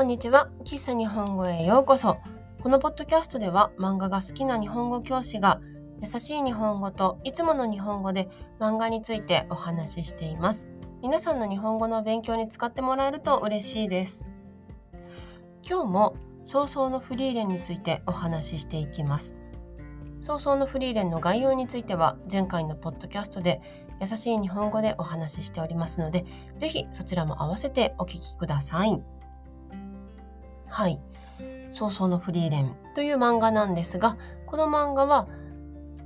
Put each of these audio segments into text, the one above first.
こんにちは。喫茶日本語へようこそ。このポッドキャストでは漫画が好きな日本語教師が優しい日本語といつもの日本語で漫画についてお話ししています。皆さんの日本語の勉強に使ってもらえると嬉しいです。今日も早々のフリーレンについてお話ししていきます。早々のフリーレンの概要については前回のポッドキャストで優しい日本語でお話ししておりますのでぜひそちらも合わせてお聞きください。はい。早々のフリーレンという漫画なんですがこの漫画は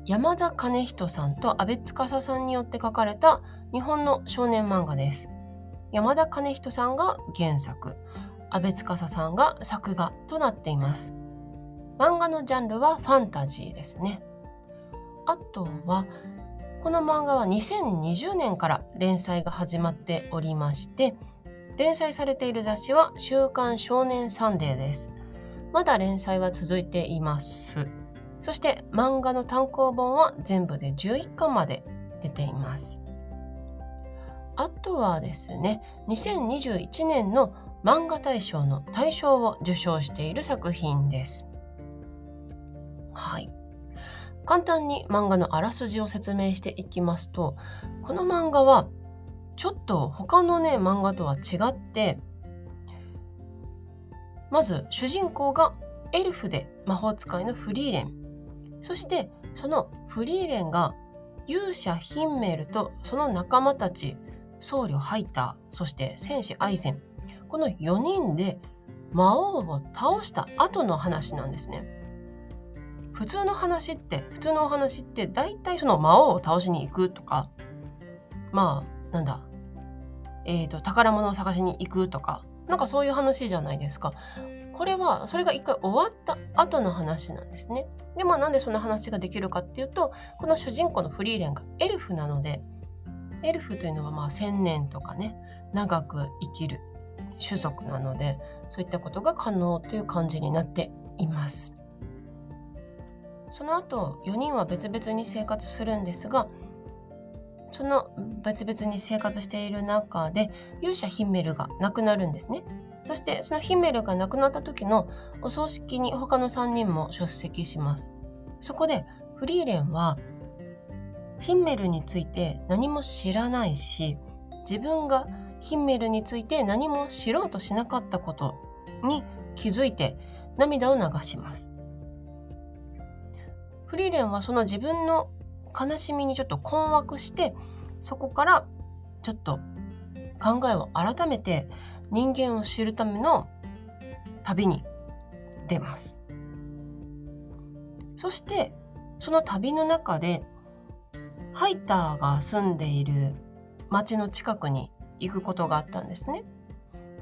山田兼人さんと阿部司さんによって書かれた日本の少年漫画です。山田兼人さんが原作。阿部司さんが作画となっています。漫画のジャンルはファンタジーですね。あとはこの漫画は2020年から連載が始まっておりまして連載されている雑誌は「週刊少年サンデー」です。まだ連載は続いています。そして漫画の単行本は全部で11巻まで出ています。あとはですね2021年の漫画大賞の大賞を受賞している作品です。はい。簡単に漫画のあらすじを説明していきますとこの漫画はちょっと他のね漫画とは違ってまず主人公がエルフで魔法使いのフリーレンそしてそのフリーレンが勇者ヒンメルとその仲間たち僧侶ハイターそして戦士アイゼンこの4人で魔王を倒した後の話なんですね。普通の話って普通のお話って大体その魔王を倒しに行くとかまあなんだ？えーと、宝物を探しに行くとかなんかそういう話じゃないですか。これはそれが一回終わった後の話なんですね。でもなんでその話ができるかっていうとこの主人公のフリーレンがエルフなのでエルフというのはまあ1,000年とかね長く生きる種族なのでそういったことが可能という感じになっています。その後4人は別々に生活するんですがその別々に生活している中で勇者ヒンメルが亡くなるんですね。そしてそのヒンメルが亡くなった時のお葬式に他の3人も出席します。そこでフリーレンはヒンメルについて何も知らないし自分がヒンメルについて何も知ろうとしなかったことに気づいて涙を流します。フリーレンはその自分の悲しみにちょっと困惑してそこからちょっと考えを改めて人間を知るための旅に出ますそしてその旅の中でハイターが住んでいる町の近くに行くことがあったんですね。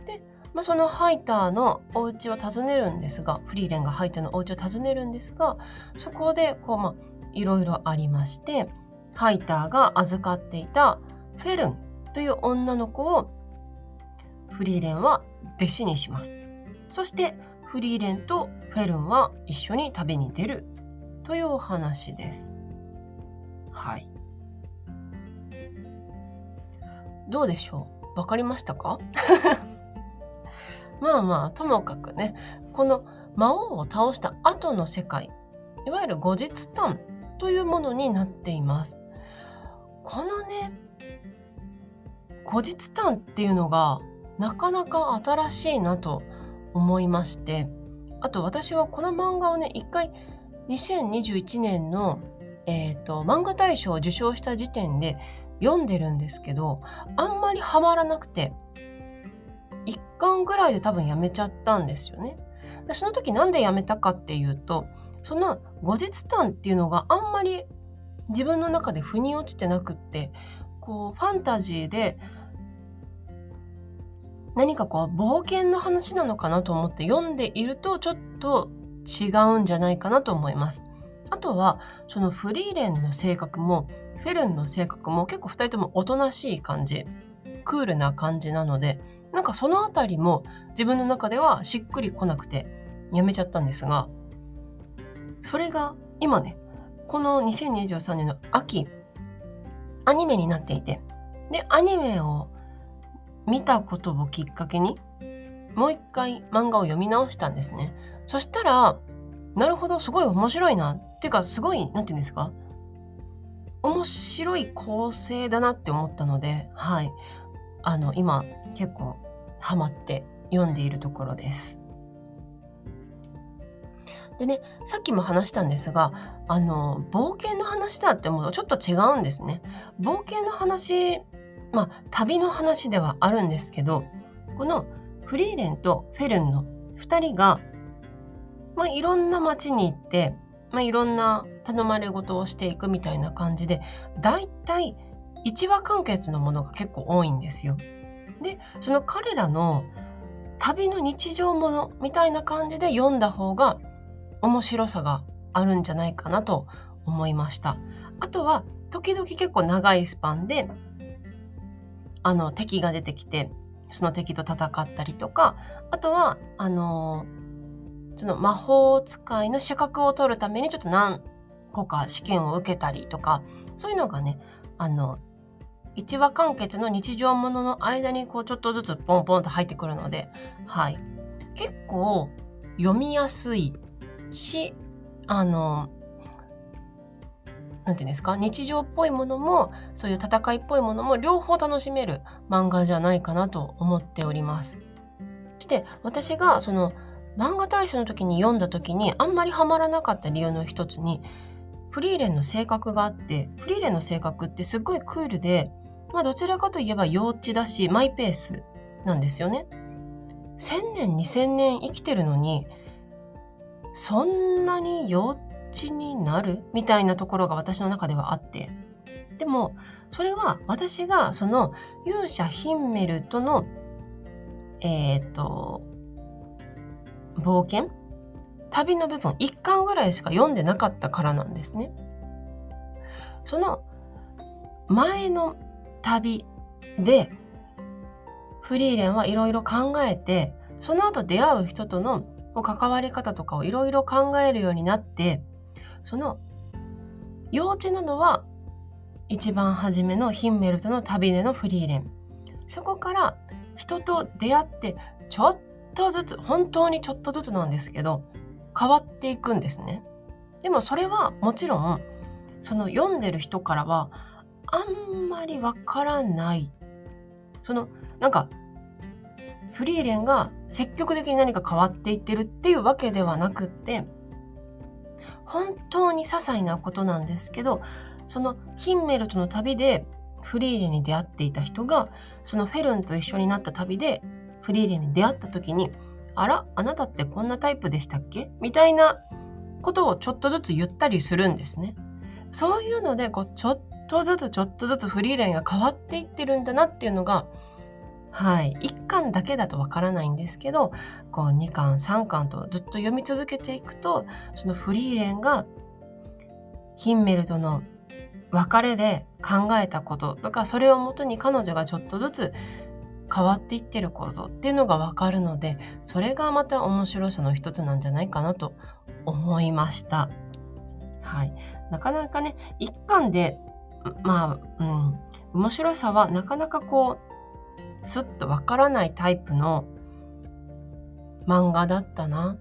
で、まあ、そのハイターのお家を訪ねるんですがフリーレンがハイターのお家を訪ねるんですがそこでこうまあいろいろありましてハイターが預かっていたフェルンという女の子をフリーレンは弟子にします。そしてフリーレンとフェルンは一緒に旅に出るというお話です。はい。どうでしょう？わかりましたか？まあまあともかくねこの魔王を倒した後の世界いわゆる後日談というものになっています。このね後日談っていうのがなかなか新しいなと思いましてあと私はこの漫画をね一回2021年の、えーと、漫画大賞を受賞した時点で読んでるんですけどあんまりハマらなくて1巻ぐらいで多分やめちゃったんですよね。でその時なんでやめたかっていうとその後日談っていうのがあんまり自分の中で腑に落ちてなくってこうファンタジーで何かこう冒険の話なのかなと思って読んでいるとちょっと違うんじゃないかなと思います。あとはそのフリーレンの性格もフェルンの性格も結構2人ともおとなしい感じクールな感じなのでなんかその辺りも自分の中ではしっくりこなくてやめちゃったんですがそれが今ねこの2023年の秋アニメになっていてでアニメを見たことをきっかけにもう一回漫画を読み直したんですね。そしたら、なるほど、すごい面白いな。っていうか、すごい、なんて言うんですか？面白い構成だなって思ったので、はい。あの、今、結構、ハマって読んでいるところです。でね、さっきも話したんですが、あの、冒険の話だって思うとちょっと違うんですね。冒険の話、まあ、旅の話ではあるんですけど、このフリーレンとフェルンの2人が、まあ、いろんな街に行って、まあ、いろんな頼まれ事をしていくみたいな感じで、だいたい1話完結のものが結構多いんですよ。で、その彼らの旅の日常ものみたいな感じで読んだ方が面白さがあるんじゃないかなと思いました。あとは時々結構長いスパンであの敵が出てきてその敵と戦ったりとかあとはあのその魔法使いの資格を取るためにちょっと何個か試験を受けたりとかそういうのがねあの一話完結の日常ものの間にこうちょっとずつポンポンと入ってくるのではい結構読みやすいしあの何て言うんですか？日常っぽいものもそういう戦いっぽいものも両方楽しめる漫画じゃないかなと思っております。そして私がその漫画大賞の時に読んだ時にあんまりハマらなかった理由の一つにフリーレンの性格があってフリーレンの性格ってすっごいクールで、まあ、どちらかといえば幼稚だしマイペースなんですよね。1000年2000年生きてるのにそんなに幼稚になる？みたいなところが私の中ではあって。でもそれは私がその勇者ヒンメルとのえっ、ー、と冒険？旅の部分1巻ぐらいしか読んでなかったからなんですね。その前の旅でフリーレンはいろいろ考えてその後出会う人との関わり方とかをいろいろ考えるようになってその幼稚なのは一番初めのヒンメルとの旅でのフリーレン。そこから人と出会ってちょっとずつ本当にちょっとずつなんですけど変わっていくんですね。でもそれはもちろんその読んでる人からはあんまりわからない。そのなんかフリーレンが積極的に何か変わっていってるっていうわけではなくって本当に些細なことなんですけどそのヒンメルとの旅でフリーレンに出会っていた人がそのフェルンと一緒になった旅でフリーレンに出会った時に「あらあなたってこんなタイプでしたっけ?」みたいなことをちょっとずつ言ったりするんですね。そういうのでこうちょっとずつちょっとずつフリーレンが変わっていってるんだなっていうのがはい、1巻だけだとわからないんですけどこう2巻3巻とずっと読み続けていくとそのフリーレンがヒンメルとの別れで考えたこととかそれをもとに彼女がちょっとずつ変わっていってることっていうのがわかるのでそれがまた面白さの一つなんじゃないかなと思いました。はい、なかなかね一巻でまあ、うん、面白さはなかなかこうすっとわからないタイプの漫画だったな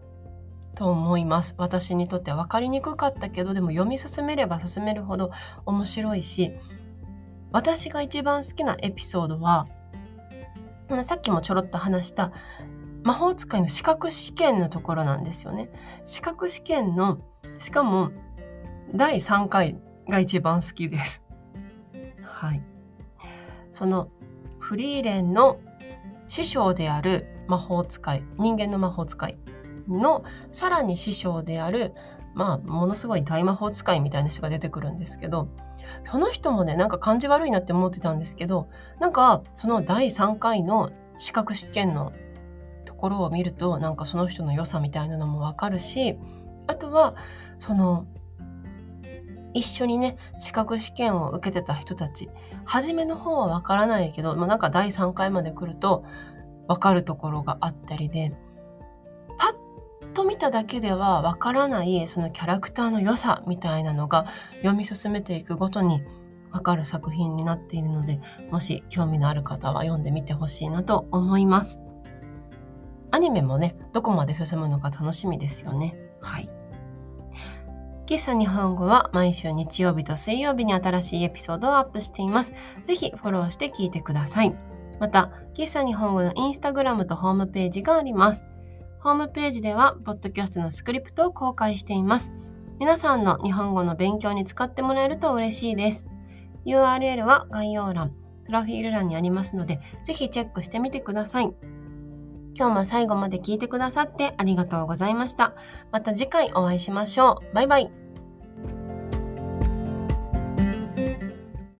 と思います私にとっては分かりにくかったけどでも読み進めれば進めるほど面白いし私が一番好きなエピソードはさっきもちょろっと話した魔法使いの資格試験のところなんですよね。資格試験のしかも第3回が一番好きです。はい。そのフリーレンの師匠である魔法使い人間の魔法使いのさらに師匠であるまあものすごい大魔法使いみたいな人が出てくるんですけどその人もねなんか感じ悪いなって思ってたんですけどなんかその第3回の資格試験のところを見るとなんかその人の良さみたいなのもわかるしあとはその一緒にね資格試験を受けてた人たち初めの方はわからないけど、まあ、なんか第3回まで来るとわかるところがあったりでパッと見ただけではわからないそのキャラクターの良さみたいなのが読み進めていくごとにわかる作品になっているのでもし興味のある方は読んでみてほしいなと思います。アニメもね、どこまで進むのか楽しみですよね。はい。喫茶日本語は毎週日曜日と水曜日に新しいエピソードをアップしています。ぜひフォローして聞いてください。また、喫茶日本語のインスタグラムとホームページがあります。ホームページでは、ポッドキャストのスクリプトを公開しています。皆さんの日本語の勉強に使ってもらえると嬉しいです。URL は概要欄、プロフィール欄にありますので、ぜひチェックしてみてください。今日も最後まで聞いてくださってありがとうございました。また次回お会いしましょう。バイバイ。